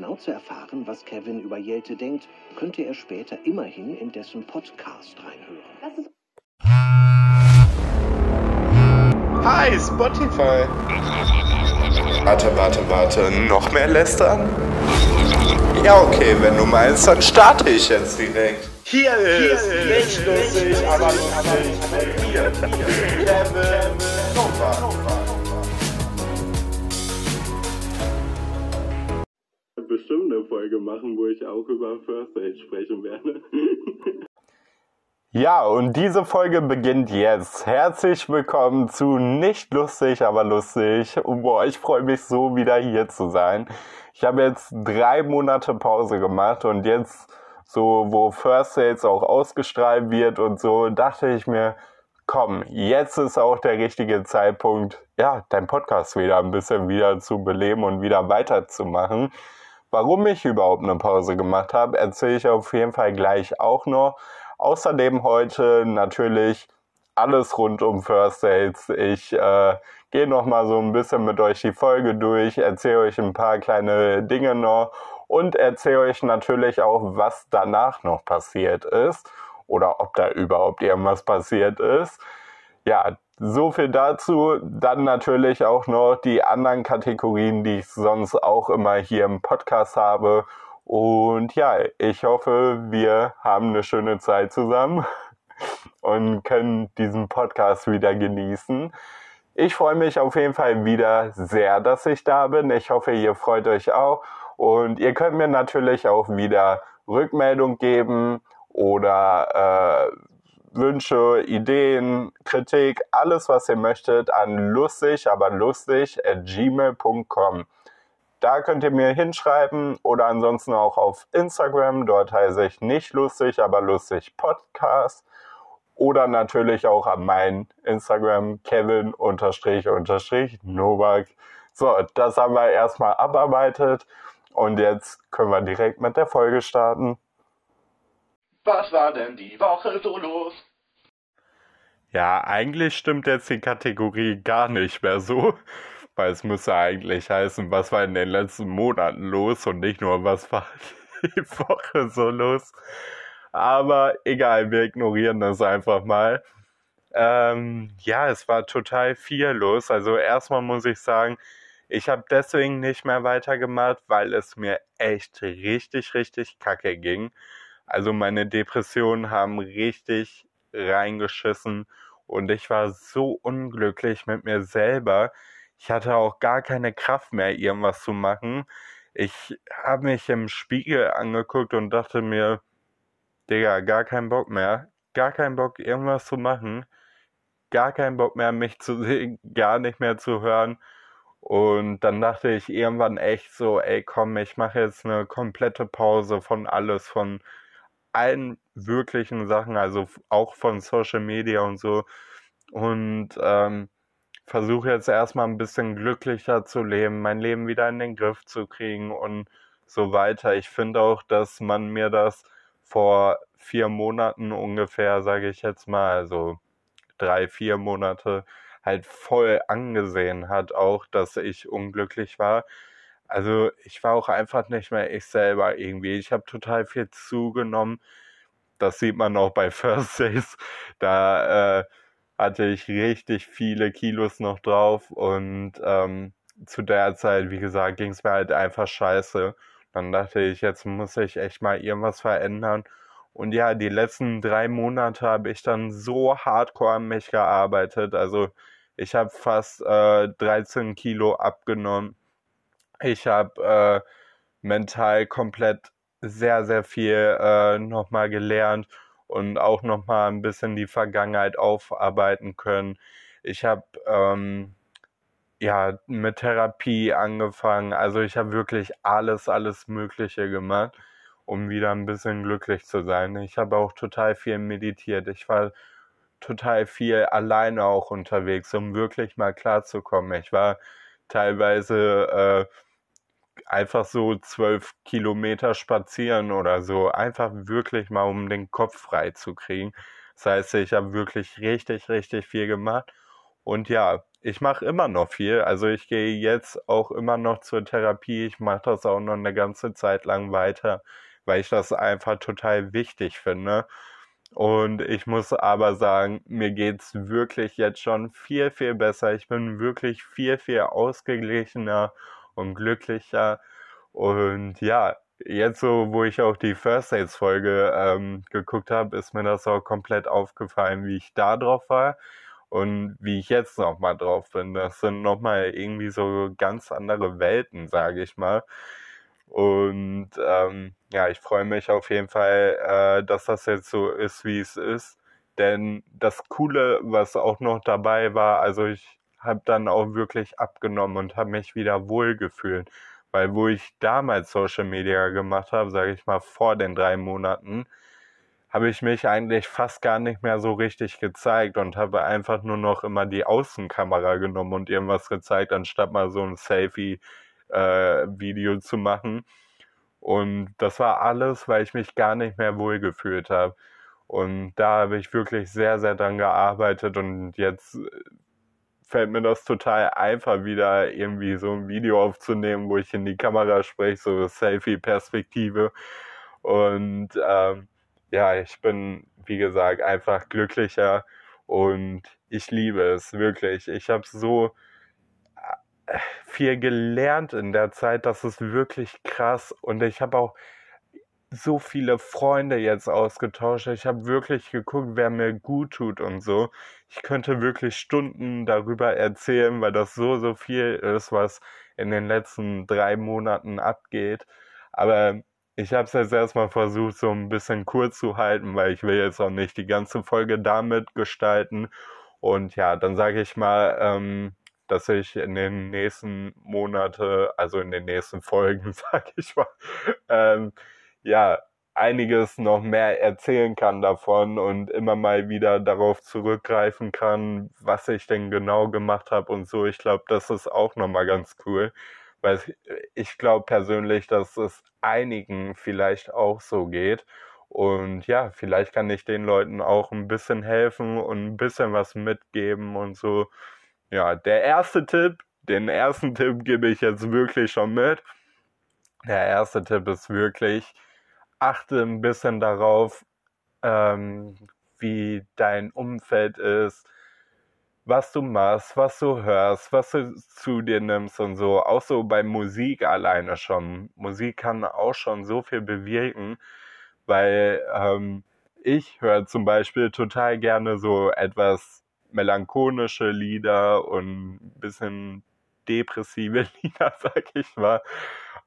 genau zu erfahren, was Kevin über Jelte denkt, könnte er später immerhin in dessen Podcast reinhören. Hi, Spotify. Warte, warte, warte. Noch mehr lästern? Ja, okay, wenn du meinst, dann starte ich jetzt direkt. Hier ist, Hier ist nicht lustig, aber lustig mit mir, Kevin eine Folge machen, wo ich auch über First Aid sprechen werde. Ja, und diese Folge beginnt jetzt. Herzlich willkommen zu Nicht lustig, aber lustig. Boah, ich freue mich so, wieder hier zu sein. Ich habe jetzt drei Monate Pause gemacht und jetzt, so wo First Sales auch ausgestrahlt wird und so, dachte ich mir, komm, jetzt ist auch der richtige Zeitpunkt, ja, dein Podcast wieder ein bisschen wieder zu beleben und wieder weiterzumachen. Warum ich überhaupt eine Pause gemacht habe, erzähle ich auf jeden Fall gleich auch noch. Außerdem heute natürlich alles rund um First Dates. Ich äh, gehe noch mal so ein bisschen mit euch die Folge durch, erzähle euch ein paar kleine Dinge noch und erzähle euch natürlich auch, was danach noch passiert ist oder ob da überhaupt irgendwas passiert ist. Ja, so viel dazu. Dann natürlich auch noch die anderen Kategorien, die ich sonst auch immer hier im Podcast habe. Und ja, ich hoffe, wir haben eine schöne Zeit zusammen und können diesen Podcast wieder genießen. Ich freue mich auf jeden Fall wieder sehr, dass ich da bin. Ich hoffe, ihr freut euch auch. Und ihr könnt mir natürlich auch wieder Rückmeldung geben oder äh, Wünsche, Ideen, Kritik, alles, was ihr möchtet, an lustig, aber lustig at gmail.com. Da könnt ihr mir hinschreiben oder ansonsten auch auf Instagram. Dort heiße ich nicht lustig, aber lustig Podcast. Oder natürlich auch an mein Instagram Kevin unterstrich unterstrich Novak. So, das haben wir erstmal abarbeitet. Und jetzt können wir direkt mit der Folge starten. Was war denn die Woche so los? Ja, eigentlich stimmt jetzt die Kategorie gar nicht mehr so, weil es müsste eigentlich heißen, was war in den letzten Monaten los und nicht nur, was war die Woche so los. Aber egal, wir ignorieren das einfach mal. Ähm, ja, es war total viel los. Also erstmal muss ich sagen, ich habe deswegen nicht mehr weitergemacht, weil es mir echt richtig, richtig kacke ging. Also meine Depressionen haben richtig reingeschissen und ich war so unglücklich mit mir selber. Ich hatte auch gar keine Kraft mehr, irgendwas zu machen. Ich habe mich im Spiegel angeguckt und dachte mir, Digga, gar keinen Bock mehr. Gar keinen Bock, irgendwas zu machen. Gar keinen Bock mehr, mich zu sehen, gar nicht mehr zu hören. Und dann dachte ich irgendwann echt so, ey komm, ich mache jetzt eine komplette Pause von alles, von allen wirklichen Sachen, also auch von Social Media und so. Und ähm, versuche jetzt erstmal ein bisschen glücklicher zu leben, mein Leben wieder in den Griff zu kriegen und so weiter. Ich finde auch, dass man mir das vor vier Monaten ungefähr, sage ich jetzt mal, also drei, vier Monate, halt voll angesehen hat, auch, dass ich unglücklich war. Also ich war auch einfach nicht mehr ich selber irgendwie. Ich habe total viel zugenommen. Das sieht man auch bei First Days. Da äh, hatte ich richtig viele Kilos noch drauf und ähm, zu der Zeit, wie gesagt, ging es mir halt einfach scheiße. Dann dachte ich, jetzt muss ich echt mal irgendwas verändern. Und ja, die letzten drei Monate habe ich dann so hardcore an mich gearbeitet. Also ich habe fast äh, 13 Kilo abgenommen ich habe äh, mental komplett sehr, sehr viel äh, nochmal gelernt und auch nochmal ein bisschen die Vergangenheit aufarbeiten können. Ich habe ähm, ja mit Therapie angefangen. Also ich habe wirklich alles, alles Mögliche gemacht, um wieder ein bisschen glücklich zu sein. Ich habe auch total viel meditiert. Ich war total viel alleine auch unterwegs, um wirklich mal klarzukommen. Ich war teilweise äh, einfach so zwölf Kilometer spazieren oder so. Einfach wirklich mal, um den Kopf frei zu kriegen. Das heißt, ich habe wirklich richtig, richtig viel gemacht. Und ja, ich mache immer noch viel. Also ich gehe jetzt auch immer noch zur Therapie. Ich mache das auch noch eine ganze Zeit lang weiter, weil ich das einfach total wichtig finde. Und ich muss aber sagen, mir geht's wirklich jetzt schon viel, viel besser. Ich bin wirklich viel, viel ausgeglichener und glücklicher. Und ja, jetzt so, wo ich auch die First Aids Folge ähm, geguckt habe, ist mir das auch komplett aufgefallen, wie ich da drauf war und wie ich jetzt nochmal drauf bin. Das sind nochmal irgendwie so ganz andere Welten, sage ich mal. Und ähm, ja, ich freue mich auf jeden Fall, äh, dass das jetzt so ist, wie es ist. Denn das Coole, was auch noch dabei war, also ich habe dann auch wirklich abgenommen und habe mich wieder wohlgefühlt. Weil wo ich damals Social Media gemacht habe, sage ich mal vor den drei Monaten, habe ich mich eigentlich fast gar nicht mehr so richtig gezeigt und habe einfach nur noch immer die Außenkamera genommen und irgendwas gezeigt, anstatt mal so ein Selfie-Video äh, zu machen. Und das war alles, weil ich mich gar nicht mehr wohlgefühlt habe. Und da habe ich wirklich sehr, sehr dran gearbeitet und jetzt fällt mir das total einfach, wieder irgendwie so ein Video aufzunehmen, wo ich in die Kamera spreche, so Selfie-Perspektive. Und ähm, ja, ich bin, wie gesagt, einfach glücklicher und ich liebe es wirklich. Ich habe so äh, viel gelernt in der Zeit, das ist wirklich krass und ich habe auch so viele Freunde jetzt ausgetauscht. Ich habe wirklich geguckt, wer mir gut tut und so. Ich könnte wirklich Stunden darüber erzählen, weil das so, so viel ist, was in den letzten drei Monaten abgeht. Aber ich habe es jetzt erstmal versucht, so ein bisschen kurz zu halten, weil ich will jetzt auch nicht die ganze Folge damit gestalten. Und ja, dann sage ich mal, ähm, dass ich in den nächsten Monate, also in den nächsten Folgen, sage ich mal, ähm, ja, einiges noch mehr erzählen kann davon und immer mal wieder darauf zurückgreifen kann, was ich denn genau gemacht habe und so. Ich glaube, das ist auch nochmal ganz cool. Weil ich glaube persönlich, dass es einigen vielleicht auch so geht. Und ja, vielleicht kann ich den Leuten auch ein bisschen helfen und ein bisschen was mitgeben und so. Ja, der erste Tipp, den ersten Tipp gebe ich jetzt wirklich schon mit. Der erste Tipp ist wirklich, achte ein bisschen darauf, ähm, wie dein Umfeld ist, was du machst, was du hörst, was du zu dir nimmst und so. Auch so bei Musik alleine schon. Musik kann auch schon so viel bewirken, weil ähm, ich höre zum Beispiel total gerne so etwas melancholische Lieder und ein bisschen depressive Lieder, sag ich mal.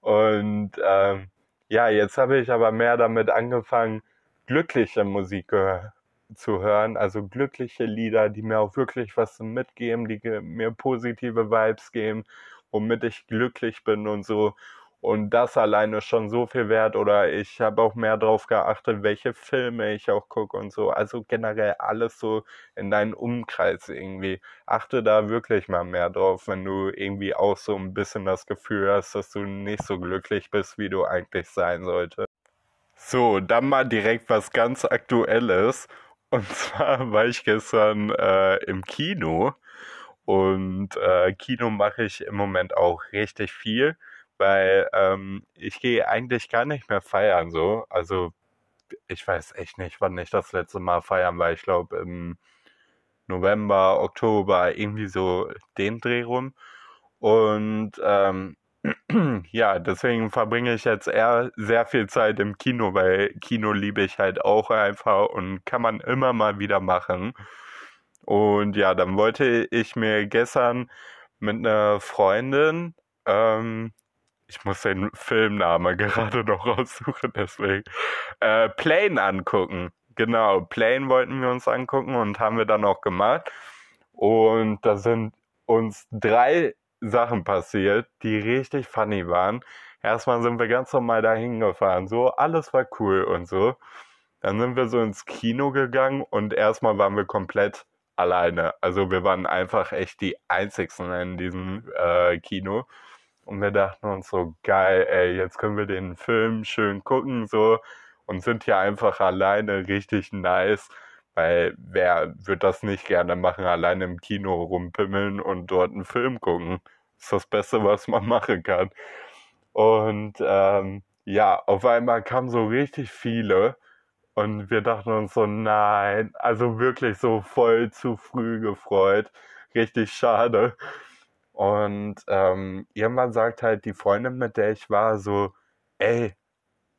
Und ähm, ja, jetzt habe ich aber mehr damit angefangen, glückliche Musik zu hören, also glückliche Lieder, die mir auch wirklich was mitgeben, die mir positive Vibes geben, womit ich glücklich bin und so. Und das alleine schon so viel wert. Oder ich habe auch mehr darauf geachtet, welche Filme ich auch gucke und so. Also generell alles so in deinen Umkreis irgendwie. Achte da wirklich mal mehr drauf, wenn du irgendwie auch so ein bisschen das Gefühl hast, dass du nicht so glücklich bist, wie du eigentlich sein solltest. So, dann mal direkt was ganz Aktuelles. Und zwar war ich gestern äh, im Kino und äh, Kino mache ich im Moment auch richtig viel, weil ähm, ich gehe eigentlich gar nicht mehr feiern so. Also ich weiß echt nicht, wann ich das letzte Mal feiern war. Ich glaube im November, Oktober, irgendwie so den Dreh rum. Und ähm, ja, deswegen verbringe ich jetzt eher sehr viel Zeit im Kino, weil Kino liebe ich halt auch einfach und kann man immer mal wieder machen. Und ja, dann wollte ich mir gestern mit einer Freundin, ähm, ich muss den Filmname gerade noch raussuchen, deswegen, äh, Plane angucken. Genau, Plane wollten wir uns angucken und haben wir dann auch gemacht. Und da sind uns drei Sachen passiert, die richtig funny waren. Erstmal sind wir ganz normal dahin gefahren, so alles war cool und so. Dann sind wir so ins Kino gegangen und erstmal waren wir komplett alleine. Also wir waren einfach echt die einzigsten in diesem äh, Kino. Und wir dachten uns so, geil, ey, jetzt können wir den Film schön gucken, so, und sind hier einfach alleine, richtig nice. Weil wer wird das nicht gerne machen, allein im Kino rumpimmeln und dort einen Film gucken? Ist das Beste, was man machen kann. Und ähm, ja, auf einmal kamen so richtig viele und wir dachten uns so, nein, also wirklich so voll zu früh gefreut. Richtig schade. Und ähm, irgendwann sagt halt die Freundin, mit der ich war, so, ey,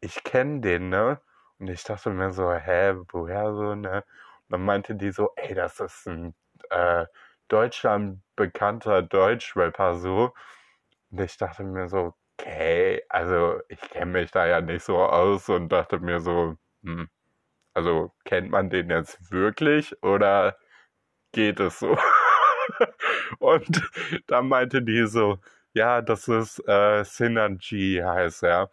ich kenne den, ne? Und ich dachte mir so, hä, woher so, ne? Und dann meinte die so, ey, das ist ein äh, Deutschland bekannter Deutschrapper so. Und ich dachte mir so, okay, also ich kenne mich da ja nicht so aus und dachte mir so, hm, also kennt man den jetzt wirklich oder geht es so? und dann meinte die so, ja, das ist äh, Synergy heißt er.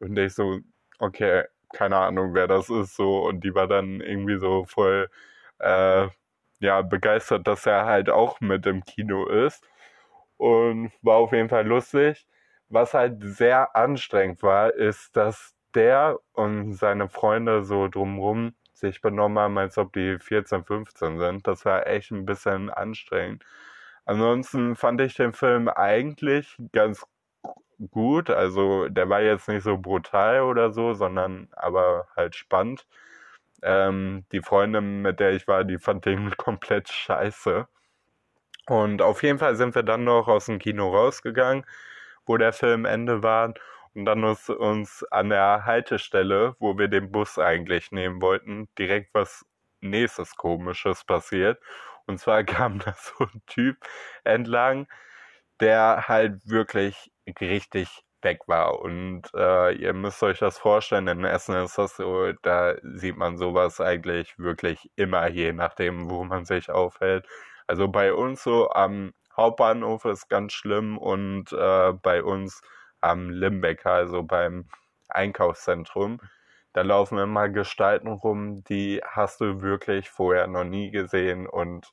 Und ich so, okay, keine Ahnung, wer das ist, so. Und die war dann irgendwie so voll, äh, ja, begeistert, dass er halt auch mit im Kino ist. Und war auf jeden Fall lustig. Was halt sehr anstrengend war, ist, dass der und seine Freunde so drumrum sich benommen haben, als ob die 14, 15 sind. Das war echt ein bisschen anstrengend. Ansonsten fand ich den Film eigentlich ganz gut. Also der war jetzt nicht so brutal oder so, sondern aber halt spannend. Ähm, die Freundin, mit der ich war, die fand den komplett scheiße. Und auf jeden Fall sind wir dann noch aus dem Kino rausgegangen, wo der Film Ende war. Und dann ist uns an der Haltestelle, wo wir den Bus eigentlich nehmen wollten, direkt was nächstes Komisches passiert. Und zwar kam da so ein Typ entlang, der halt wirklich richtig weg war. Und äh, ihr müsst euch das vorstellen, in Essen ist das so, da sieht man sowas eigentlich wirklich immer, je nachdem, wo man sich aufhält. Also bei uns so am Hauptbahnhof ist ganz schlimm und äh, bei uns am Limbecker, also beim Einkaufszentrum. Da laufen immer Gestalten rum, die hast du wirklich vorher noch nie gesehen und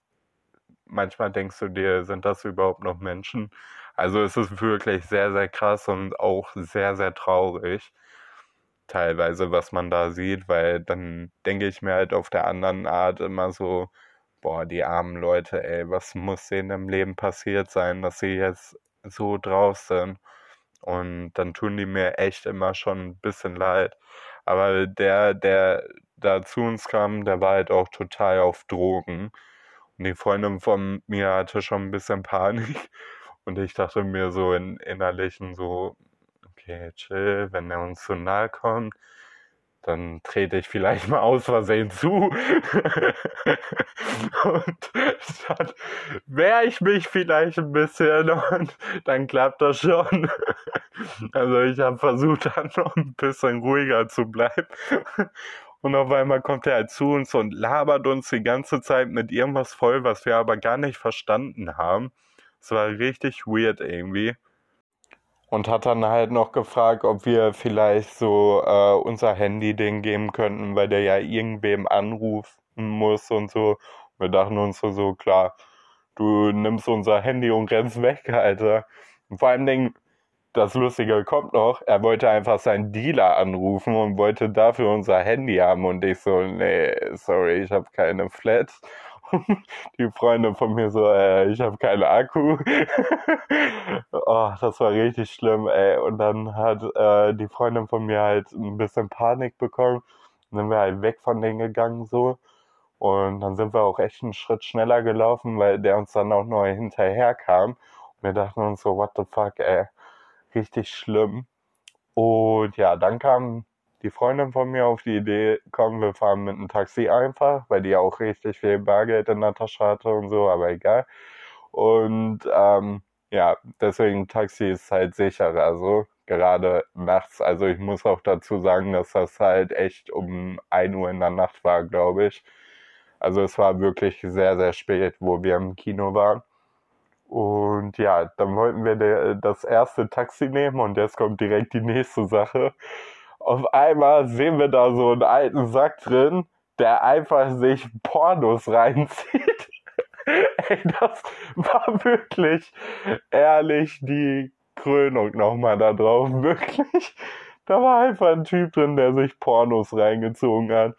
manchmal denkst du dir, sind das überhaupt noch Menschen? Also es ist wirklich sehr, sehr krass und auch sehr, sehr traurig teilweise, was man da sieht, weil dann denke ich mir halt auf der anderen Art immer so, boah, die armen Leute, ey, was muss denen im Leben passiert sein, dass sie jetzt so drauf sind? Und dann tun die mir echt immer schon ein bisschen leid. Aber der, der da zu uns kam, der war halt auch total auf Drogen. Und die Freundin von mir hatte schon ein bisschen Panik. Und ich dachte mir so in innerlichen so, okay, chill, wenn er uns zu nahe kommt, dann trete ich vielleicht mal aus Versehen zu. und dann wehre ich mich vielleicht ein bisschen und dann klappt das schon. also ich habe versucht, dann noch ein bisschen ruhiger zu bleiben. Und auf einmal kommt er halt zu uns und labert uns die ganze Zeit mit irgendwas voll, was wir aber gar nicht verstanden haben. Es war richtig weird irgendwie. Und hat dann halt noch gefragt, ob wir vielleicht so äh, unser Handy den geben könnten, weil der ja irgendwem anrufen muss und so. Wir dachten uns so, so klar, du nimmst unser Handy und rennst weg, Alter. Und vor allem Dingen, das Lustige kommt noch, er wollte einfach seinen Dealer anrufen und wollte dafür unser Handy haben und ich so, nee, sorry, ich habe keine Flat. die Freunde von mir so, äh, ich habe keinen Akku. oh, das war richtig schlimm, ey. Und dann hat äh, die Freundin von mir halt ein bisschen Panik bekommen. Dann sind wir halt weg von denen gegangen so. Und dann sind wir auch echt einen Schritt schneller gelaufen, weil der uns dann auch noch hinterher kam. Und wir dachten uns so, what the fuck, ey. Richtig schlimm. Und ja, dann kam die Freundin von mir auf die Idee, komm, wir fahren mit einem Taxi einfach, weil die auch richtig viel Bargeld in der Tasche hatte und so, aber egal. Und ähm, ja, deswegen Taxi ist halt sicherer, also gerade nachts. Also ich muss auch dazu sagen, dass das halt echt um 1 Uhr in der Nacht war, glaube ich. Also es war wirklich sehr, sehr spät, wo wir im Kino waren. Und ja, dann wollten wir das erste Taxi nehmen und jetzt kommt direkt die nächste Sache. Auf einmal sehen wir da so einen alten Sack drin, der einfach sich Pornos reinzieht. Ey, das war wirklich ehrlich die Krönung nochmal da drauf. Wirklich. Da war einfach ein Typ drin, der sich Pornos reingezogen hat.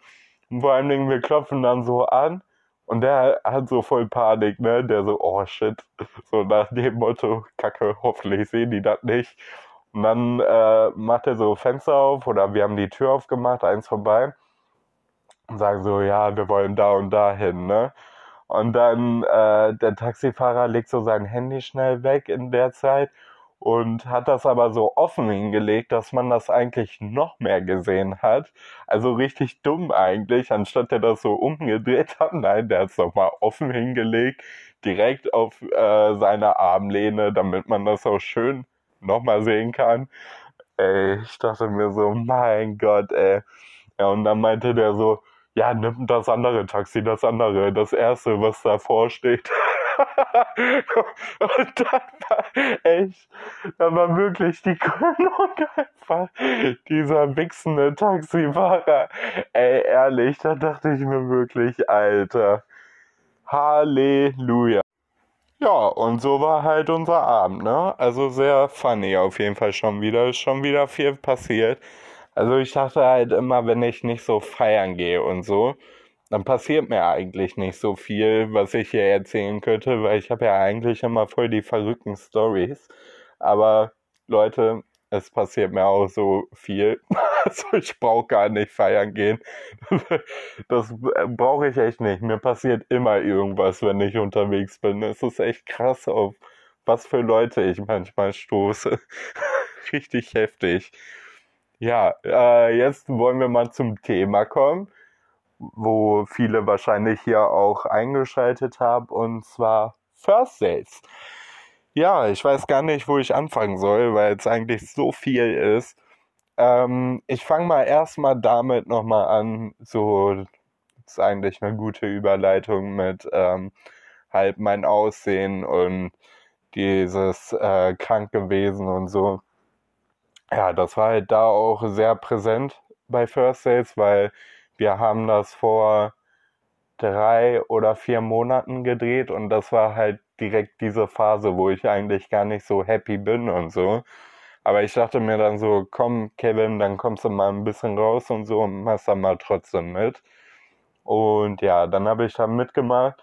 Und vor allen Dingen, wir klopfen dann so an und der hat so voll Panik, ne? Der so, oh shit. So nach dem Motto, Kacke, hoffentlich sehen die das nicht. Und dann äh, macht er so Fenster auf oder wir haben die Tür aufgemacht, eins vorbei. Und sagen so, ja, wir wollen da und da hin, ne? Und dann äh, der Taxifahrer legt so sein Handy schnell weg in der Zeit und hat das aber so offen hingelegt, dass man das eigentlich noch mehr gesehen hat. Also richtig dumm eigentlich, anstatt der das so umgedreht hat. Nein, der hat es nochmal offen hingelegt, direkt auf äh, seine Armlehne, damit man das auch schön nochmal sehen kann. Ey, ich dachte mir so, mein Gott, ey. Ja, und dann meinte der so, ja, nimm das andere Taxi, das andere, das erste, was davor steht. und dann war echt, da war wirklich die Krönung einfach dieser wichsende Taxifahrer. Ey, ehrlich, da dachte ich mir wirklich, Alter. Halleluja. Ja, und so war halt unser Abend, ne? Also sehr funny auf jeden Fall schon wieder. Ist schon wieder viel passiert. Also ich dachte halt immer, wenn ich nicht so feiern gehe und so, dann passiert mir eigentlich nicht so viel, was ich hier erzählen könnte, weil ich habe ja eigentlich immer voll die verrückten Stories. Aber Leute, es passiert mir auch so viel. Also ich brauche gar nicht feiern gehen. Das brauche ich echt nicht. Mir passiert immer irgendwas, wenn ich unterwegs bin. Es ist echt krass, auf was für Leute ich manchmal stoße. Richtig heftig. Ja, äh, jetzt wollen wir mal zum Thema kommen, wo viele wahrscheinlich hier auch eingeschaltet haben, und zwar First Dates. Ja, ich weiß gar nicht, wo ich anfangen soll, weil es eigentlich so viel ist. Ähm, ich fange mal erstmal damit nochmal an, so ist eigentlich eine gute Überleitung mit ähm, halt mein Aussehen und dieses äh, krank gewesen und so. Ja, das war halt da auch sehr präsent bei First Dates, weil wir haben das vor drei oder vier Monaten gedreht und das war halt direkt diese Phase, wo ich eigentlich gar nicht so happy bin und so. Aber ich dachte mir dann so, komm, Kevin, dann kommst du mal ein bisschen raus und so und machst dann mal trotzdem mit. Und ja, dann habe ich da mitgemacht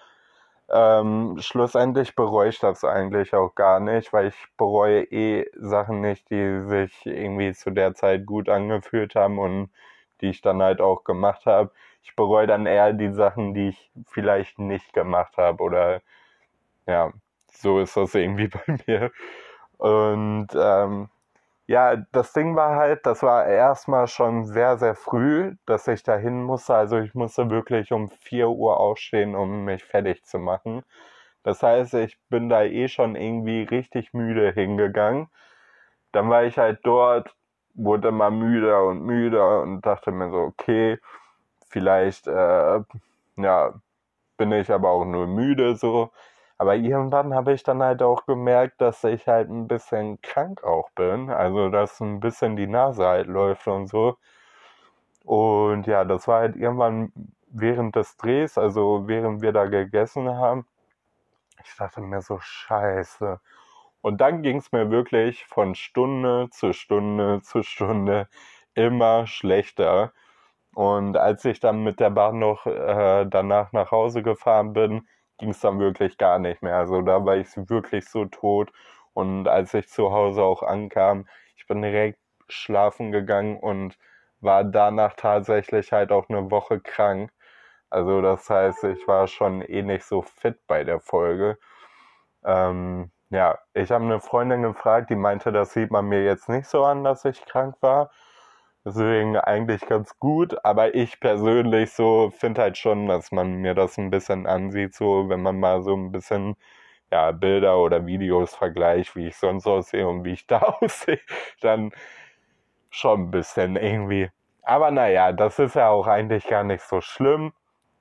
ähm, schlussendlich bereue ich das eigentlich auch gar nicht, weil ich bereue eh Sachen nicht, die sich irgendwie zu der Zeit gut angefühlt haben und die ich dann halt auch gemacht habe. Ich bereue dann eher die Sachen, die ich vielleicht nicht gemacht habe oder ja, so ist das irgendwie bei mir. Und ähm, ja, das Ding war halt, das war erstmal schon sehr, sehr früh, dass ich dahin musste. Also ich musste wirklich um 4 Uhr aufstehen, um mich fertig zu machen. Das heißt, ich bin da eh schon irgendwie richtig müde hingegangen. Dann war ich halt dort, wurde immer müder und müder und dachte mir so, okay, vielleicht, äh, ja, bin ich aber auch nur müde so. Aber irgendwann habe ich dann halt auch gemerkt, dass ich halt ein bisschen krank auch bin. Also, dass ein bisschen die Nase halt läuft und so. Und ja, das war halt irgendwann während des Drehs, also während wir da gegessen haben. Ich dachte mir so, scheiße. Und dann ging es mir wirklich von Stunde zu Stunde zu Stunde immer schlechter. Und als ich dann mit der Bahn noch äh, danach nach Hause gefahren bin, ging es dann wirklich gar nicht mehr. Also da war ich wirklich so tot. Und als ich zu Hause auch ankam, ich bin direkt schlafen gegangen und war danach tatsächlich halt auch eine Woche krank. Also das heißt, ich war schon eh nicht so fit bei der Folge. Ähm, ja, ich habe eine Freundin gefragt, die meinte, das sieht man mir jetzt nicht so an, dass ich krank war. Deswegen eigentlich ganz gut, aber ich persönlich so finde halt schon, dass man mir das ein bisschen ansieht, so wenn man mal so ein bisschen ja, Bilder oder Videos vergleicht, wie ich sonst aussehe und wie ich da aussehe, dann schon ein bisschen irgendwie. Aber naja, das ist ja auch eigentlich gar nicht so schlimm.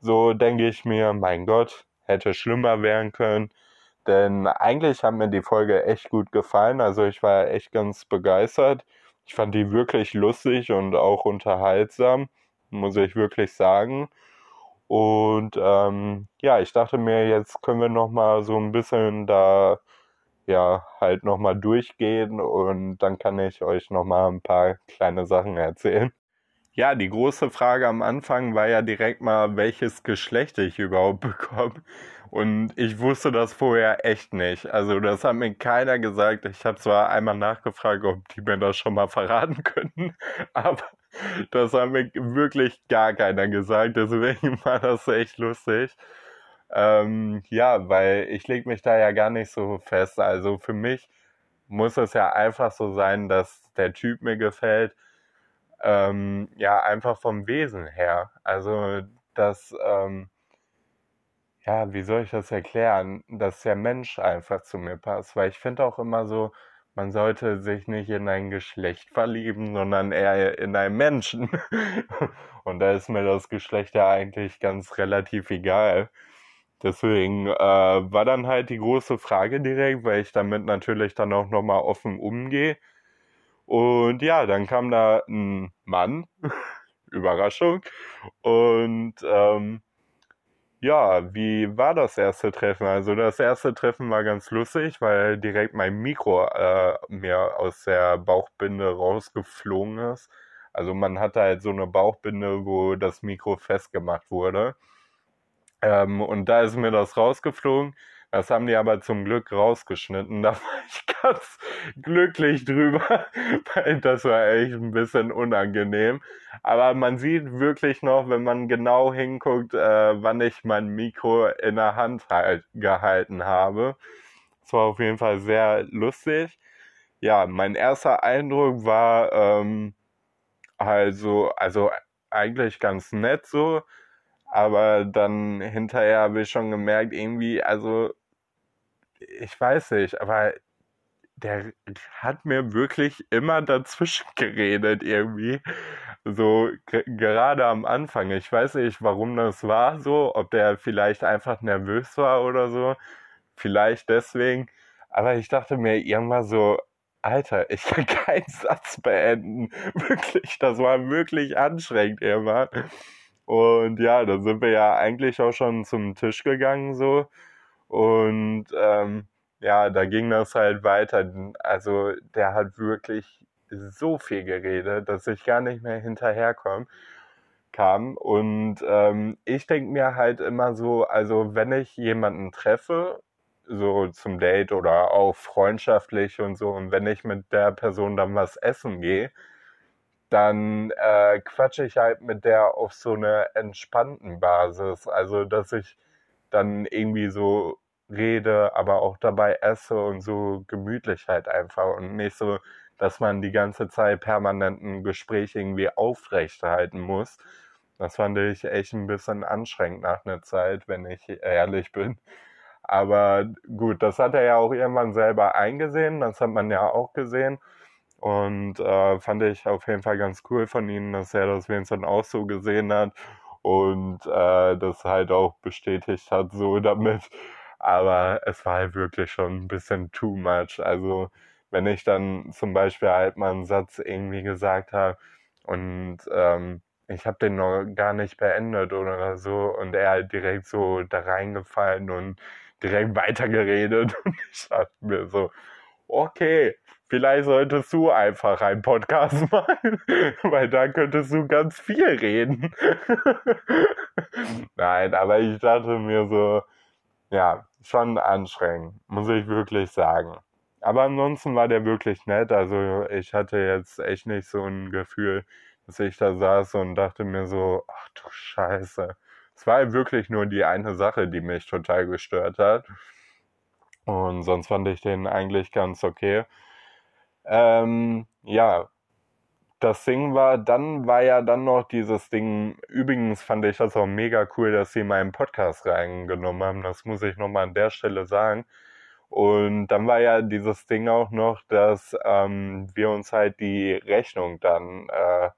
So denke ich mir, mein Gott, hätte schlimmer werden können. Denn eigentlich hat mir die Folge echt gut gefallen. Also ich war echt ganz begeistert. Ich fand die wirklich lustig und auch unterhaltsam, muss ich wirklich sagen. Und ähm, ja, ich dachte mir, jetzt können wir noch mal so ein bisschen da ja halt noch mal durchgehen und dann kann ich euch noch mal ein paar kleine Sachen erzählen. ja, die große Frage am Anfang war ja direkt mal, welches Geschlecht ich überhaupt bekomme. Und ich wusste das vorher echt nicht. Also das hat mir keiner gesagt. Ich habe zwar einmal nachgefragt, ob die mir das schon mal verraten könnten, aber das hat mir wirklich gar keiner gesagt. Deswegen war das echt lustig. Ähm, ja, weil ich lege mich da ja gar nicht so fest. Also für mich muss es ja einfach so sein, dass der Typ mir gefällt ähm, ja, einfach vom Wesen her. Also, dass, ähm, ja, wie soll ich das erklären, dass der Mensch einfach zu mir passt. Weil ich finde auch immer so, man sollte sich nicht in ein Geschlecht verlieben, sondern eher in einen Menschen. Und da ist mir das Geschlecht ja eigentlich ganz relativ egal. Deswegen äh, war dann halt die große Frage direkt, weil ich damit natürlich dann auch nochmal offen umgehe. Und ja, dann kam da ein Mann, Überraschung. Und ähm, ja, wie war das erste Treffen? Also das erste Treffen war ganz lustig, weil direkt mein Mikro äh, mir aus der Bauchbinde rausgeflogen ist. Also man hatte halt so eine Bauchbinde, wo das Mikro festgemacht wurde. Ähm, und da ist mir das rausgeflogen. Das haben die aber zum Glück rausgeschnitten. Da war ich ganz glücklich drüber, weil das war echt ein bisschen unangenehm. Aber man sieht wirklich noch, wenn man genau hinguckt, äh, wann ich mein Mikro in der Hand halt gehalten habe. Das war auf jeden Fall sehr lustig. Ja, mein erster Eindruck war ähm, also, also eigentlich ganz nett so. Aber dann hinterher habe ich schon gemerkt, irgendwie, also ich weiß nicht, aber der hat mir wirklich immer dazwischen geredet irgendwie. So gerade am Anfang. Ich weiß nicht, warum das war so, ob der vielleicht einfach nervös war oder so. Vielleicht deswegen. Aber ich dachte mir irgendwann so, Alter, ich kann keinen Satz beenden. Wirklich, das war wirklich anstrengend immer. Und ja, dann sind wir ja eigentlich auch schon zum Tisch gegangen so. Und ähm, ja, da ging das halt weiter. Also der hat wirklich so viel geredet, dass ich gar nicht mehr hinterherkomme kam. Und ähm, ich denke mir halt immer so, also wenn ich jemanden treffe, so zum Date oder auch freundschaftlich und so, und wenn ich mit der Person dann was essen gehe, dann äh, quatsche ich halt mit der auf so einer entspannten Basis. Also dass ich dann irgendwie so rede, aber auch dabei esse und so gemütlich halt einfach und nicht so, dass man die ganze Zeit permanent ein Gespräch irgendwie aufrechterhalten muss. Das fand ich echt ein bisschen anstrengend nach einer Zeit, wenn ich ehrlich bin. Aber gut, das hat er ja auch irgendwann selber eingesehen, das hat man ja auch gesehen. Und äh, fand ich auf jeden Fall ganz cool von ihm, dass er das wenigstens auch so gesehen hat und äh, das halt auch bestätigt hat, so damit. Aber es war halt wirklich schon ein bisschen too much. Also wenn ich dann zum Beispiel halt mal einen Satz irgendwie gesagt habe und ähm, ich habe den noch gar nicht beendet oder so und er halt direkt so da reingefallen und direkt weitergeredet und ich dachte mir so, okay, vielleicht solltest du einfach einen Podcast machen, weil da könntest du ganz viel reden. Nein, aber ich dachte mir so, ja, schon anstrengend, muss ich wirklich sagen. Aber ansonsten war der wirklich nett. Also ich hatte jetzt echt nicht so ein Gefühl, dass ich da saß und dachte mir so, ach du Scheiße. Es war wirklich nur die eine Sache, die mich total gestört hat. Und sonst fand ich den eigentlich ganz okay. Ähm, ja, das Ding war, dann war ja dann noch dieses Ding, übrigens fand ich das auch mega cool, dass sie meinen Podcast reingenommen haben, das muss ich nochmal an der Stelle sagen. Und dann war ja dieses Ding auch noch, dass ähm, wir uns halt die Rechnung dann äh,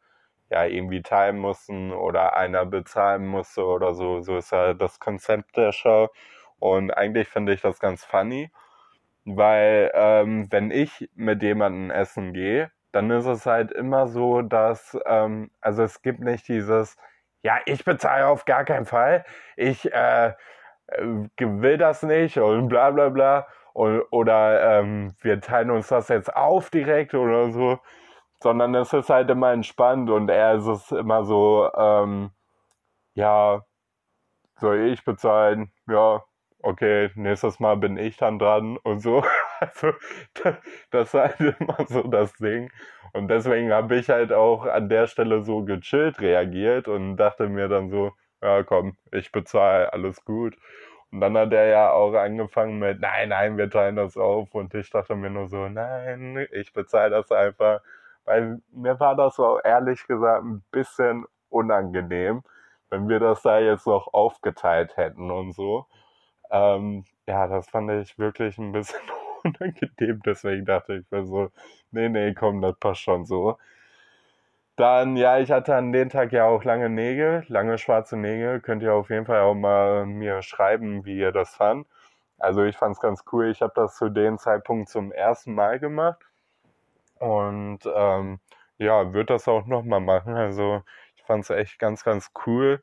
ja irgendwie teilen mussten oder einer bezahlen musste oder so. So ist ja das Konzept der Show. Und eigentlich finde ich das ganz funny, weil ähm, wenn ich mit jemandem essen gehe, dann ist es halt immer so, dass, ähm, also es gibt nicht dieses, ja, ich bezahle auf gar keinen Fall, ich äh, äh will das nicht und bla bla bla. Und, oder ähm, wir teilen uns das jetzt auf direkt oder so. sondern es ist halt immer entspannt und er ist es immer so, ähm, ja, soll ich bezahlen? Ja, okay, nächstes Mal bin ich dann dran und so. Also, das ist halt immer so das Ding. Und deswegen habe ich halt auch an der Stelle so gechillt reagiert und dachte mir dann so, ja komm, ich bezahle, alles gut. Und dann hat er ja auch angefangen mit, nein, nein, wir teilen das auf. Und ich dachte mir nur so, nein, ich bezahle das einfach. Weil mir war das so ehrlich gesagt ein bisschen unangenehm, wenn wir das da jetzt noch aufgeteilt hätten und so. Ähm, ja, das fand ich wirklich ein bisschen unangenehm. Deswegen dachte ich mir so, nee, nee, komm, das passt schon so. Dann, ja, ich hatte an dem Tag ja auch lange Nägel, lange schwarze Nägel. Könnt ihr auf jeden Fall auch mal mir schreiben, wie ihr das fand. Also ich fand es ganz cool. Ich habe das zu dem Zeitpunkt zum ersten Mal gemacht. Und ähm, ja, würde das auch nochmal machen. Also ich fand es echt ganz, ganz cool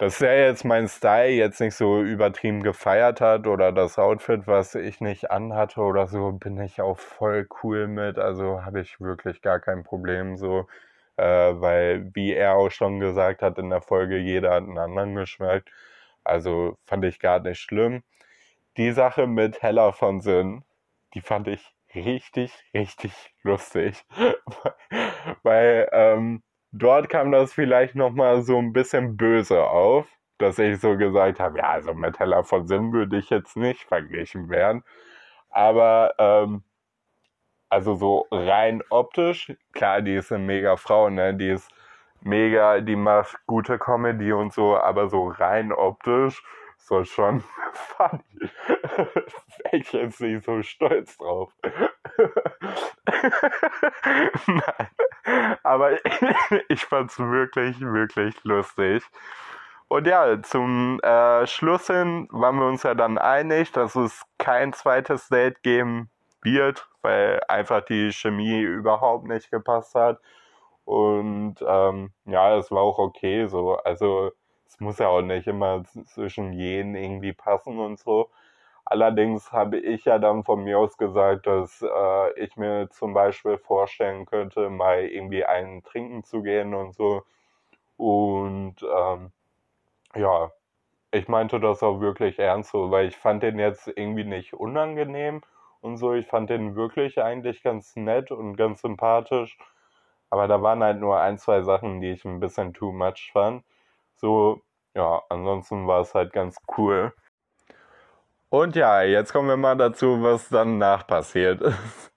dass er jetzt meinen Style jetzt nicht so übertrieben gefeiert hat oder das Outfit, was ich nicht anhatte oder so, bin ich auch voll cool mit. Also habe ich wirklich gar kein Problem so, äh, weil wie er auch schon gesagt hat in der Folge, jeder hat einen anderen Geschmack. Also fand ich gar nicht schlimm. Die Sache mit Hella von Sinn, die fand ich richtig, richtig lustig. weil ähm, dort kam das vielleicht nochmal so ein bisschen böse auf, dass ich so gesagt habe, ja, also mit Hella von Sinn würde ich jetzt nicht verglichen werden. Aber, ähm, also so rein optisch, klar, die ist eine mega Frau, ne, die ist mega, die macht gute Comedy und so, aber so rein optisch, so schon funny. Ich jetzt nicht so stolz drauf. Nein. Aber ich fand's wirklich, wirklich lustig. Und ja, zum äh, Schluss hin waren wir uns ja dann einig, dass es kein zweites Date geben wird, weil einfach die Chemie überhaupt nicht gepasst hat. Und ähm, ja, es war auch okay so. Also es muss ja auch nicht immer zwischen jenen irgendwie passen und so. Allerdings habe ich ja dann von mir aus gesagt, dass äh, ich mir zum Beispiel vorstellen könnte, mal irgendwie einen trinken zu gehen und so. Und ähm, ja, ich meinte das auch wirklich ernst so, weil ich fand den jetzt irgendwie nicht unangenehm und so. Ich fand den wirklich eigentlich ganz nett und ganz sympathisch. Aber da waren halt nur ein, zwei Sachen, die ich ein bisschen too much fand. So, ja, ansonsten war es halt ganz cool. Und ja, jetzt kommen wir mal dazu, was danach passiert ist.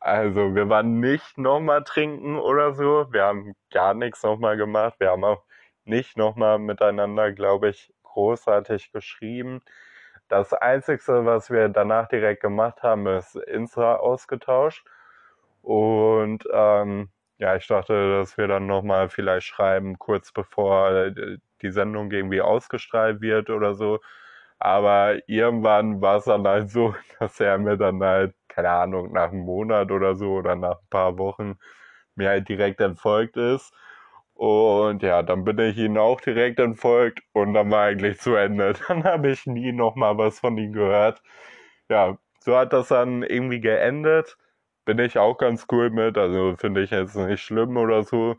Also, wir waren nicht nochmal trinken oder so. Wir haben gar nichts nochmal gemacht. Wir haben auch nicht nochmal miteinander, glaube ich, großartig geschrieben. Das Einzige, was wir danach direkt gemacht haben, ist Insta ausgetauscht. Und ähm, ja, ich dachte, dass wir dann nochmal vielleicht schreiben, kurz bevor die Sendung irgendwie ausgestrahlt wird oder so aber irgendwann war es dann halt so, dass er mir dann halt, keine Ahnung, nach einem Monat oder so oder nach ein paar Wochen mir halt direkt entfolgt ist. Und ja, dann bin ich ihm auch direkt entfolgt und dann war eigentlich zu Ende. Dann habe ich nie nochmal was von ihm gehört. Ja, so hat das dann irgendwie geendet. Bin ich auch ganz cool mit, also finde ich jetzt nicht schlimm oder so.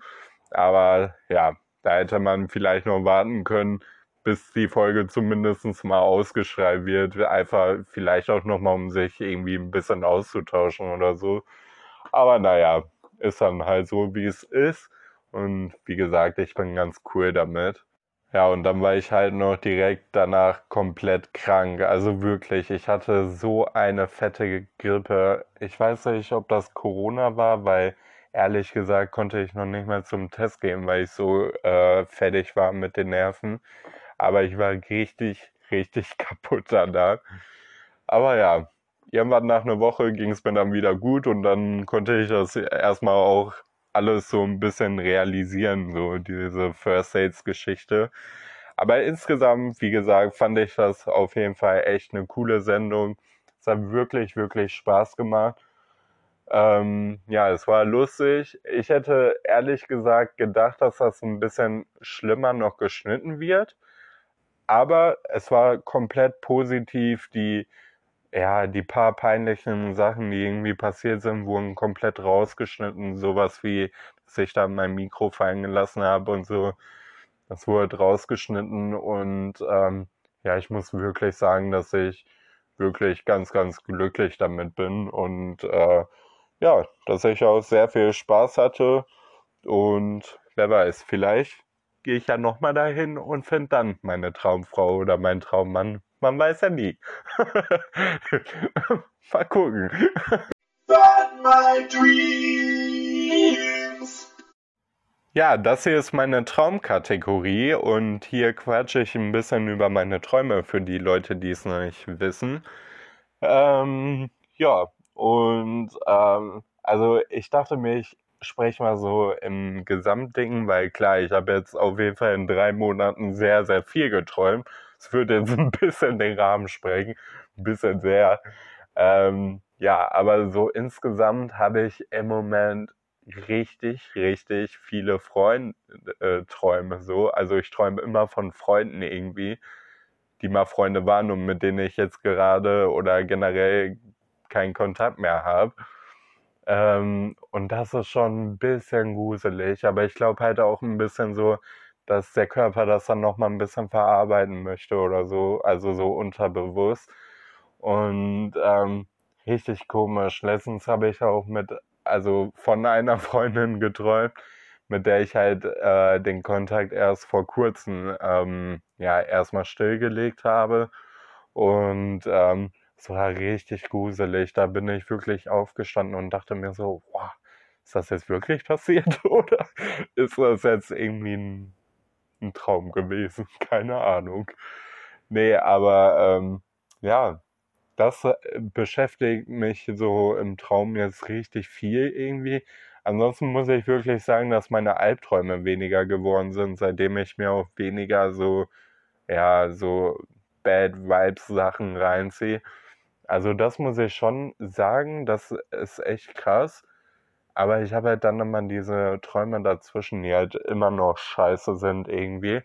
Aber ja, da hätte man vielleicht noch warten können, bis die Folge zumindest mal ausgeschrieben wird. Einfach vielleicht auch nochmal, um sich irgendwie ein bisschen auszutauschen oder so. Aber naja, ist dann halt so, wie es ist. Und wie gesagt, ich bin ganz cool damit. Ja, und dann war ich halt noch direkt danach komplett krank. Also wirklich, ich hatte so eine fette Grippe. Ich weiß nicht, ob das Corona war, weil ehrlich gesagt konnte ich noch nicht mal zum Test gehen, weil ich so äh, fertig war mit den Nerven. Aber ich war richtig, richtig kaputt danach. Aber ja, irgendwann nach einer Woche ging es mir dann wieder gut und dann konnte ich das erstmal auch alles so ein bisschen realisieren, so diese First Aids Geschichte. Aber insgesamt, wie gesagt, fand ich das auf jeden Fall echt eine coole Sendung. Es hat wirklich, wirklich Spaß gemacht. Ähm, ja, es war lustig. Ich hätte ehrlich gesagt gedacht, dass das ein bisschen schlimmer noch geschnitten wird aber es war komplett positiv. Die ja, die paar peinlichen Sachen, die irgendwie passiert sind, wurden komplett rausgeschnitten. Sowas wie, dass ich da mein Mikro fallen gelassen habe und so. Das wurde rausgeschnitten und ähm, ja, ich muss wirklich sagen, dass ich wirklich ganz, ganz glücklich damit bin und äh, ja, dass ich auch sehr viel Spaß hatte und wer weiß, vielleicht gehe ich ja nochmal dahin und finde dann meine Traumfrau oder meinen Traummann. Man weiß ja nie. mal gucken. But my dreams. Ja, das hier ist meine Traumkategorie und hier quatsche ich ein bisschen über meine Träume für die Leute, die es noch nicht wissen. Ähm, ja, und ähm, also ich dachte mir, ich spreche mal so im Gesamtding, weil klar, ich habe jetzt auf jeden Fall in drei Monaten sehr, sehr viel geträumt. Es würde jetzt ein bisschen den Rahmen sprengen, ein bisschen sehr. Ähm, ja, aber so insgesamt habe ich im Moment richtig, richtig viele Freund-Träume äh, so. Also ich träume immer von Freunden irgendwie, die mal Freunde waren und mit denen ich jetzt gerade oder generell keinen Kontakt mehr habe. Ähm, und das ist schon ein bisschen gruselig, aber ich glaube halt auch ein bisschen so, dass der Körper das dann nochmal ein bisschen verarbeiten möchte oder so, also so unterbewusst. Und ähm, richtig komisch. Letztens habe ich auch mit, also von einer Freundin geträumt, mit der ich halt äh, den Kontakt erst vor kurzem ähm, ja erstmal stillgelegt habe. Und ähm, es war richtig gruselig. Da bin ich wirklich aufgestanden und dachte mir so, wow, ist das jetzt wirklich passiert oder ist das jetzt irgendwie ein, ein Traum gewesen? Keine Ahnung. Nee, aber ähm, ja, das äh, beschäftigt mich so im Traum jetzt richtig viel irgendwie. Ansonsten muss ich wirklich sagen, dass meine Albträume weniger geworden sind, seitdem ich mir auch weniger so, ja, so Bad Vibes Sachen reinziehe. Also das muss ich schon sagen, das ist echt krass. Aber ich habe halt dann immer diese Träume dazwischen, die halt immer noch scheiße sind irgendwie.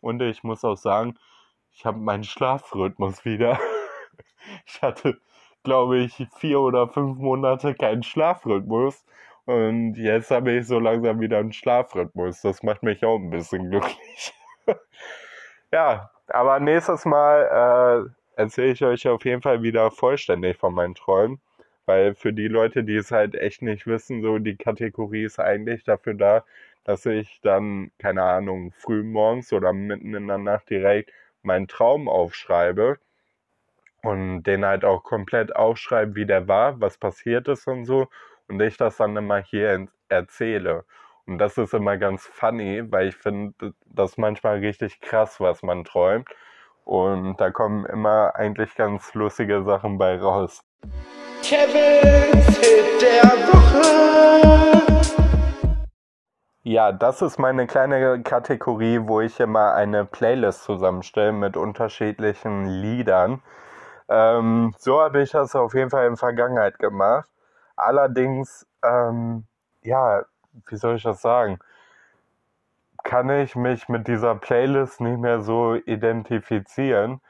Und ich muss auch sagen, ich habe meinen Schlafrhythmus wieder. Ich hatte, glaube ich, vier oder fünf Monate keinen Schlafrhythmus. Und jetzt habe ich so langsam wieder einen Schlafrhythmus. Das macht mich auch ein bisschen glücklich. ja, aber nächstes Mal äh, erzähle ich euch auf jeden Fall wieder vollständig von meinen Träumen. Weil für die Leute, die es halt echt nicht wissen, so die Kategorie ist eigentlich dafür da, dass ich dann, keine Ahnung, früh morgens oder mitten in der Nacht direkt meinen Traum aufschreibe und den halt auch komplett aufschreibe, wie der war, was passiert ist und so und ich das dann immer hier erzähle. Und das ist immer ganz funny, weil ich finde das manchmal richtig krass, was man träumt. Und da kommen immer eigentlich ganz lustige Sachen bei raus. Kevin's Hit der Woche. Ja, das ist meine kleine Kategorie, wo ich immer eine Playlist zusammenstelle mit unterschiedlichen Liedern. Ähm, so habe ich das auf jeden Fall in der Vergangenheit gemacht. Allerdings, ähm, ja, wie soll ich das sagen? Kann ich mich mit dieser Playlist nicht mehr so identifizieren,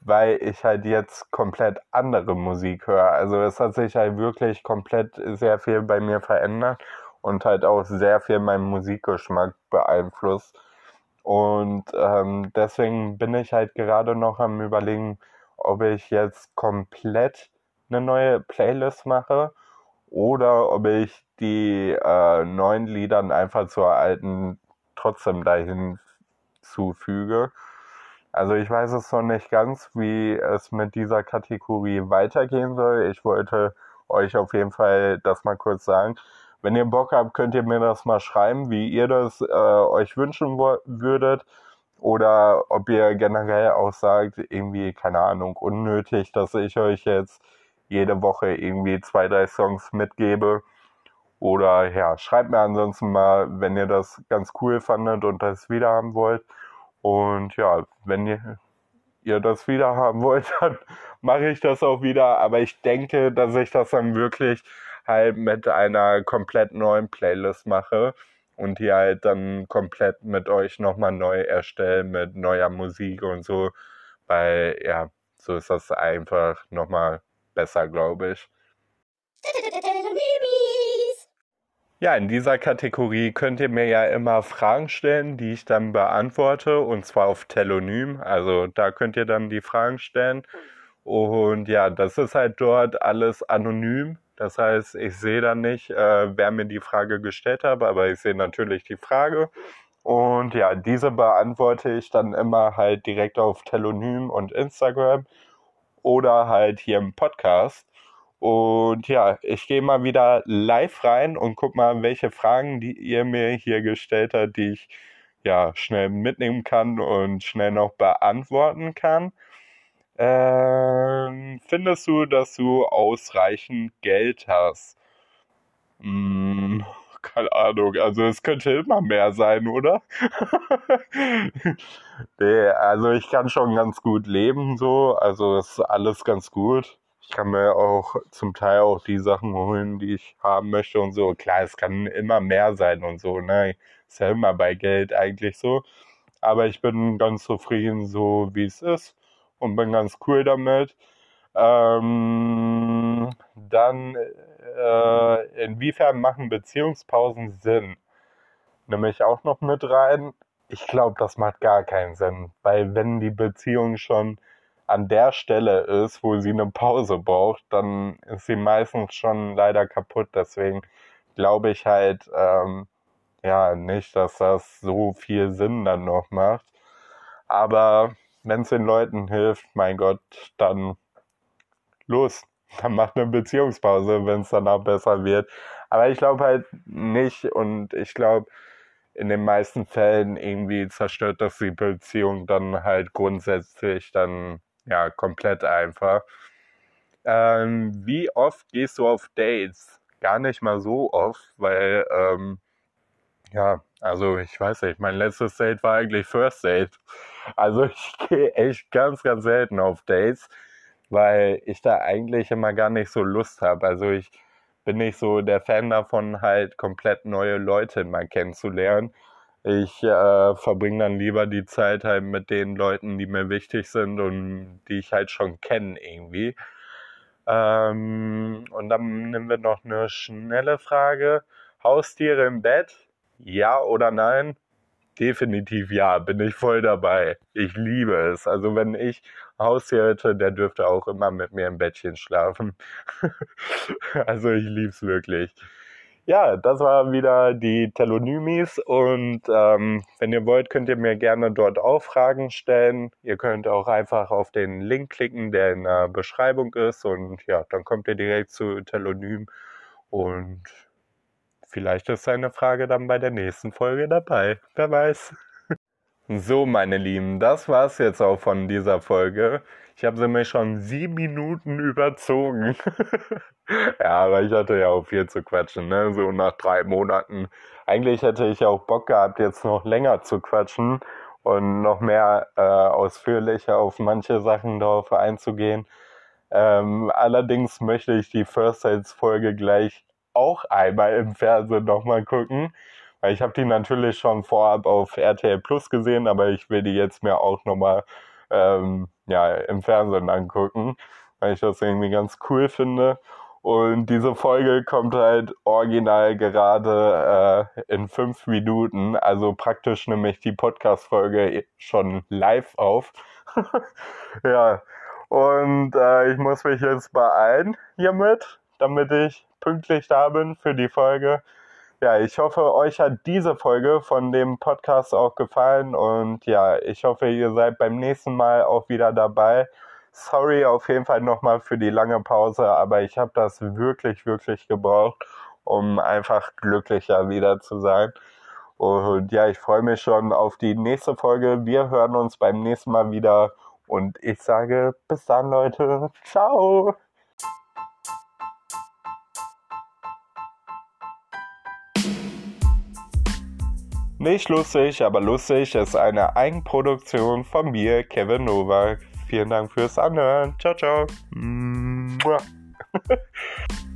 weil ich halt jetzt komplett andere Musik höre. Also es hat sich halt wirklich komplett sehr viel bei mir verändert und halt auch sehr viel meinen Musikgeschmack beeinflusst. Und ähm, deswegen bin ich halt gerade noch am Überlegen, ob ich jetzt komplett eine neue Playlist mache oder ob ich die äh, neuen Liedern einfach zur alten trotzdem dahin zufüge. Also ich weiß es noch nicht ganz, wie es mit dieser Kategorie weitergehen soll. Ich wollte euch auf jeden Fall das mal kurz sagen. Wenn ihr Bock habt, könnt ihr mir das mal schreiben, wie ihr das äh, euch wünschen würdet. Oder ob ihr generell auch sagt, irgendwie, keine Ahnung, unnötig, dass ich euch jetzt jede Woche irgendwie zwei, drei Songs mitgebe. Oder ja, schreibt mir ansonsten mal, wenn ihr das ganz cool fandet und das wieder haben wollt. Und ja, wenn ihr, ihr das wieder haben wollt, dann mache ich das auch wieder. Aber ich denke, dass ich das dann wirklich halt mit einer komplett neuen Playlist mache und die halt dann komplett mit euch nochmal neu erstellen mit neuer Musik und so. Weil ja, so ist das einfach nochmal besser, glaube ich. Ja, in dieser Kategorie könnt ihr mir ja immer Fragen stellen, die ich dann beantworte, und zwar auf Telonym. Also da könnt ihr dann die Fragen stellen. Und ja, das ist halt dort alles anonym. Das heißt, ich sehe dann nicht, äh, wer mir die Frage gestellt hat, aber ich sehe natürlich die Frage. Und ja, diese beantworte ich dann immer halt direkt auf Telonym und Instagram oder halt hier im Podcast. Und ja, ich gehe mal wieder live rein und guck mal, welche Fragen, die ihr mir hier gestellt habt, die ich ja schnell mitnehmen kann und schnell noch beantworten kann. Ähm, findest du, dass du ausreichend Geld hast? Hm, keine Ahnung. Also es könnte immer mehr sein, oder? nee, also ich kann schon ganz gut leben so. Also ist alles ganz gut. Ich kann mir auch zum Teil auch die Sachen holen, die ich haben möchte und so. Klar, es kann immer mehr sein und so, ne? Ist ja immer bei Geld eigentlich so. Aber ich bin ganz zufrieden, so wie es ist und bin ganz cool damit. Ähm, dann, äh, inwiefern machen Beziehungspausen Sinn? Nehme ich auch noch mit rein. Ich glaube, das macht gar keinen Sinn, weil wenn die Beziehung schon an der Stelle ist, wo sie eine Pause braucht, dann ist sie meistens schon leider kaputt. Deswegen glaube ich halt, ähm, ja, nicht, dass das so viel Sinn dann noch macht. Aber wenn es den Leuten hilft, mein Gott, dann los. Dann macht eine Beziehungspause, wenn es danach besser wird. Aber ich glaube halt nicht und ich glaube, in den meisten Fällen irgendwie zerstört das die Beziehung dann halt grundsätzlich dann ja komplett einfach. Ähm, wie oft gehst du auf Dates? Gar nicht mal so oft, weil ähm, ja, also ich weiß nicht, mein letztes Date war eigentlich First Date. Also ich gehe echt ganz, ganz selten auf Dates, weil ich da eigentlich immer gar nicht so Lust habe. Also ich bin nicht so der Fan davon, halt komplett neue Leute mal kennenzulernen. Ich äh, verbringe dann lieber die Zeit halt mit den Leuten, die mir wichtig sind und die ich halt schon kenne irgendwie. Ähm, und dann nehmen wir noch eine schnelle Frage. Haustiere im Bett? Ja oder nein? Definitiv ja, bin ich voll dabei. Ich liebe es. Also wenn ich Haustier hätte, der dürfte auch immer mit mir im Bettchen schlafen. also ich liebe es wirklich. Ja, das war wieder die Telonymis und ähm, wenn ihr wollt, könnt ihr mir gerne dort auch Fragen stellen. Ihr könnt auch einfach auf den Link klicken, der in der Beschreibung ist und ja, dann kommt ihr direkt zu Telonym und Vielleicht ist seine Frage dann bei der nächsten Folge dabei. Wer weiß. So, meine Lieben, das war's jetzt auch von dieser Folge. Ich habe sie mir schon sieben Minuten überzogen. ja, aber ich hatte ja auch viel zu quatschen, ne? So nach drei Monaten. Eigentlich hätte ich auch Bock gehabt, jetzt noch länger zu quatschen und noch mehr äh, ausführlicher auf manche Sachen darauf einzugehen. Ähm, allerdings möchte ich die First Sales Folge gleich auch einmal im Fernsehen nochmal gucken. Ich habe die natürlich schon vorab auf RTL Plus gesehen, aber ich will die jetzt mir auch nochmal ähm, ja, im Fernsehen angucken, weil ich das irgendwie ganz cool finde. Und diese Folge kommt halt original gerade äh, in fünf Minuten. Also praktisch nämlich die Podcast-Folge schon live auf. ja, und äh, ich muss mich jetzt beeilen hiermit, damit ich pünktlich da bin für die Folge. Ja, ich hoffe, euch hat diese Folge von dem Podcast auch gefallen und ja, ich hoffe, ihr seid beim nächsten Mal auch wieder dabei. Sorry auf jeden Fall nochmal für die lange Pause, aber ich habe das wirklich, wirklich gebraucht, um einfach glücklicher wieder zu sein. Und ja, ich freue mich schon auf die nächste Folge. Wir hören uns beim nächsten Mal wieder und ich sage bis dann, Leute. Ciao. Nicht lustig, aber lustig ist eine Eigenproduktion von mir, Kevin Novak. Vielen Dank fürs Anhören. Ciao, ciao.